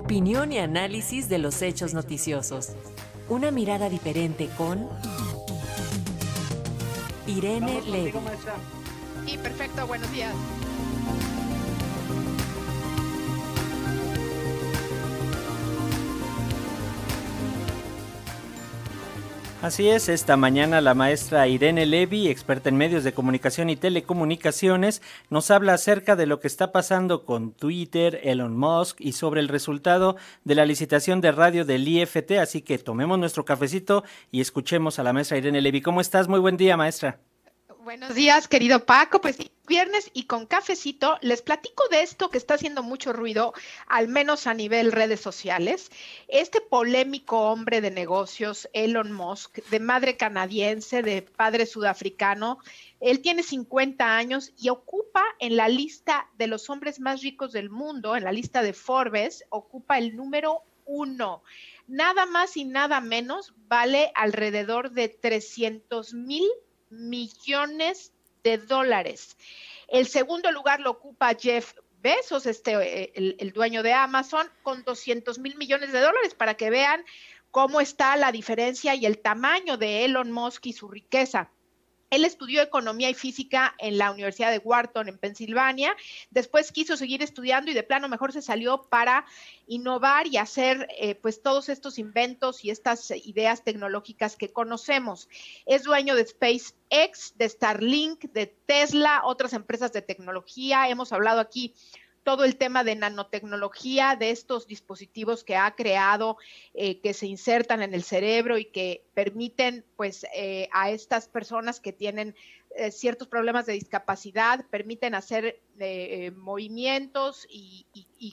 Opinión y análisis de los hechos noticiosos. Una mirada diferente con Irene Levy. Sí, perfecto, buenos días. Así es, esta mañana la maestra Irene Levy, experta en medios de comunicación y telecomunicaciones, nos habla acerca de lo que está pasando con Twitter, Elon Musk y sobre el resultado de la licitación de radio del IFT. Así que tomemos nuestro cafecito y escuchemos a la maestra Irene Levy. ¿Cómo estás? Muy buen día, maestra. Buenos días, querido Paco. Pues viernes y con cafecito les platico de esto que está haciendo mucho ruido, al menos a nivel redes sociales. Este polémico hombre de negocios, Elon Musk, de madre canadiense, de padre sudafricano, él tiene 50 años y ocupa en la lista de los hombres más ricos del mundo, en la lista de Forbes, ocupa el número uno. Nada más y nada menos vale alrededor de 300 mil millones de dólares. El segundo lugar lo ocupa Jeff Bezos, este, eh, el, el dueño de Amazon, con 200 mil millones de dólares, para que vean cómo está la diferencia y el tamaño de Elon Musk y su riqueza. Él estudió economía y física en la Universidad de Wharton en Pensilvania. Después quiso seguir estudiando y de plano mejor se salió para innovar y hacer eh, pues todos estos inventos y estas ideas tecnológicas que conocemos. Es dueño de SpaceX, de Starlink, de Tesla, otras empresas de tecnología. Hemos hablado aquí todo el tema de nanotecnología, de estos dispositivos que ha creado, eh, que se insertan en el cerebro y que permiten pues eh, a estas personas que tienen eh, ciertos problemas de discapacidad, permiten hacer movimientos y,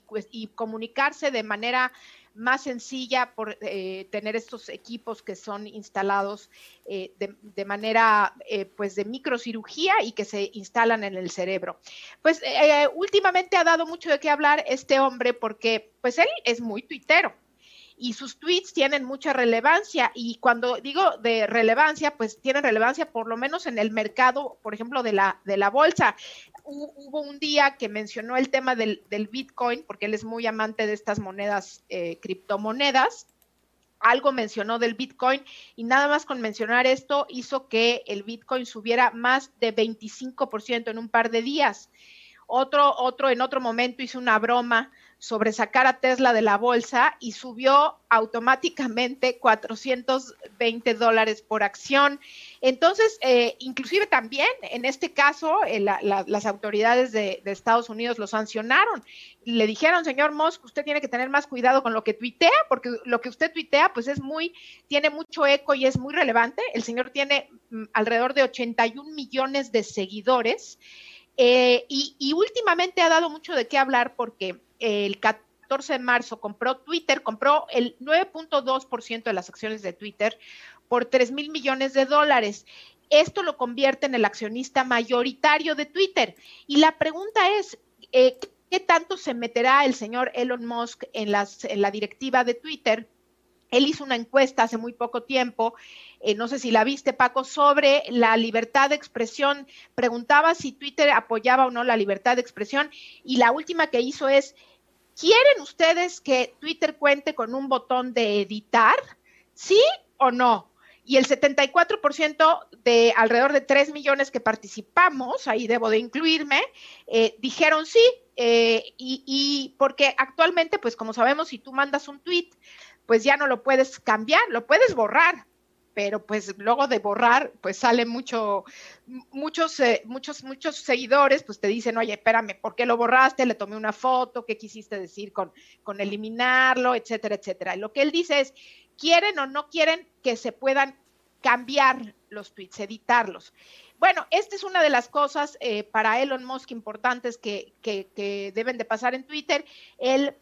pues, y comunicarse de manera más sencilla por eh, tener estos equipos que son instalados eh, de, manera eh, pues de microcirugía y que se instalan en el cerebro. Pues últimamente ha dado mucho de qué hablar este hombre porque pues él es muy tuitero y sus tweets tienen mucha relevancia y cuando digo de relevancia, pues tienen relevancia por lo menos en el mercado, por ejemplo, de la, de la bolsa. Hubo un día que mencionó el tema del, Bitcoin, porque él es muy amante de estas monedas, eh, criptomonedas. Algo mencionó del Bitcoin y nada más con mencionar esto hizo que el Bitcoin subiera más de 25% en un par de días. Otro, otro en otro momento hizo una broma sobre sacar a Tesla de la bolsa y subió automáticamente 420 dólares por acción. Entonces, eh, inclusive también en este caso, eh, las autoridades de, Estados Unidos lo sancionaron. Le dijeron, señor Musk, usted tiene que tener más cuidado con lo que tuitea, porque lo que usted tuitea, pues es muy, tiene mucho eco y es muy relevante. El señor tiene mm, alrededor de 81 millones de seguidores. Eh, y últimamente ha dado mucho de qué hablar porque el 14 de marzo compró Twitter, compró el 9.2% de las acciones de Twitter por 3 mil millones de dólares. Esto lo convierte en el accionista mayoritario de Twitter. Y la pregunta es, eh, ¿qué tanto se meterá el señor Elon Musk en, las, en la directiva de Twitter? Él hizo una encuesta hace muy poco tiempo, eh, no sé si la viste, Paco, sobre la libertad de expresión. Preguntaba si Twitter apoyaba o no la libertad de expresión y la última que hizo es, ¿quieren ustedes que Twitter cuente con un botón de editar? ¿Sí o no? Y el 74% de alrededor de 3 millones que participamos, ahí debo de incluirme, eh, dijeron sí, eh, y, y, porque actualmente, pues como sabemos, si tú mandas un tweet, pues ya no lo puedes cambiar, lo puedes borrar, pero pues luego de borrar, pues sale mucho, muchos, eh, muchos, muchos seguidores, pues te dicen, oye, espérame, ¿por qué lo borraste? Le tomé una foto, ¿qué quisiste decir con, con eliminarlo, etcétera, etcétera? Y lo que él dice es, ¿quieren o no quieren que se puedan cambiar los tweets, editarlos? Bueno, esta es una de las cosas eh, para Elon Musk importantes que, que, que deben de pasar en Twitter. Él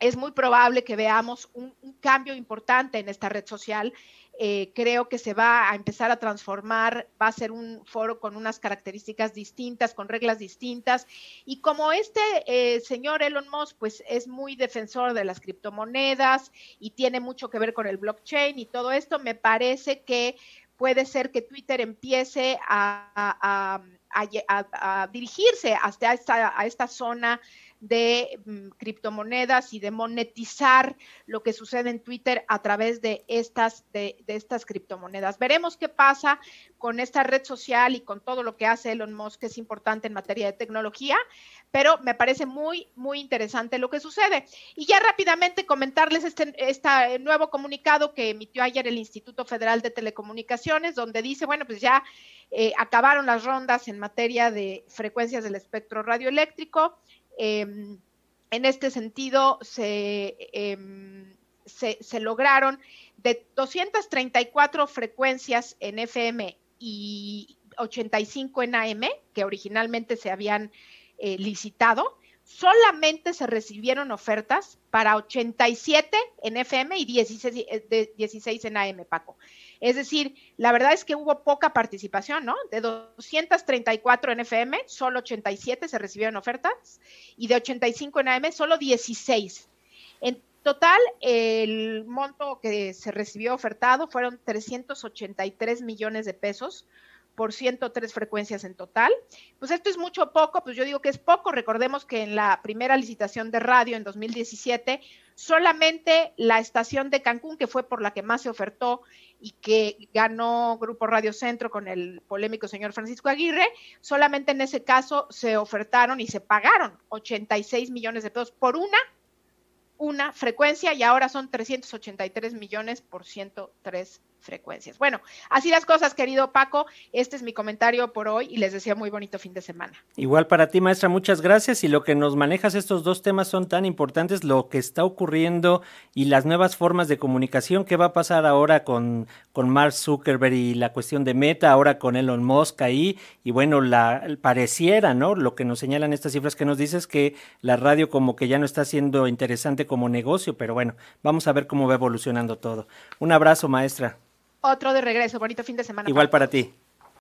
es muy probable que veamos un, cambio importante en esta red social. Eh, creo que se va a empezar a transformar, va a ser un foro con unas características distintas, con reglas distintas. Y como este eh, señor Elon Musk, pues es muy defensor de las criptomonedas y tiene mucho que ver con el blockchain y todo esto, me parece que puede ser que Twitter empiece a, dirigirse hasta esta, a esta zona de mm, criptomonedas y de monetizar lo que sucede en Twitter a través de estas, de, estas criptomonedas. Veremos qué pasa con esta red social y con todo lo que hace Elon Musk, que es importante en materia de tecnología, pero me parece muy, muy interesante lo que sucede. Y ya rápidamente comentarles este, este nuevo comunicado que emitió ayer el Instituto Federal de Telecomunicaciones, donde dice, bueno, pues ya eh, acabaron las rondas en materia de frecuencias del espectro radioeléctrico. Em, en este sentido, em, se, se, lograron de 234 frecuencias en FM y 85 en AM, que originalmente se habían eh, licitado, solamente se recibieron ofertas para 87 en FM y 16, 16 eh, en AM, Paco. Es decir, la verdad es que hubo poca participación, ¿no? De 234 en FM, solo 87 se recibieron ofertas y de 85 en AM, solo 16. En total, el monto que se recibió ofertado fueron 383 millones de pesos por 103 frecuencias en total. Pues esto es mucho poco, pues yo digo que es poco. Recordemos que en la primera licitación de radio en 2017, solamente la estación de Cancún, que fue por la que más se ofertó y que ganó Grupo Radio Centro con el polémico señor Francisco Aguirre, solamente en ese caso se ofertaron y se pagaron 86 millones de pesos por una una frecuencia y ahora son 383 millones por 103 frecuencias. Bueno, así las cosas, querido Paco. Este es mi comentario por hoy y les deseo muy bonito fin de semana. Igual para ti, maestra, muchas gracias. Y lo que nos manejas estos dos temas son tan importantes, lo que está ocurriendo y las nuevas formas de comunicación. ¿Qué va a pasar ahora con, con Mark Zuckerberg y la cuestión de Meta, ahora con Elon Musk ahí? Y bueno, la pareciera, ¿no? Lo que nos señalan estas cifras que nos dices que la radio como que ya no está siendo interesante como negocio, pero bueno, vamos a ver cómo va evolucionando todo. Un abrazo, maestra. Otro de regreso. Bonito fin de semana. Igual para ti.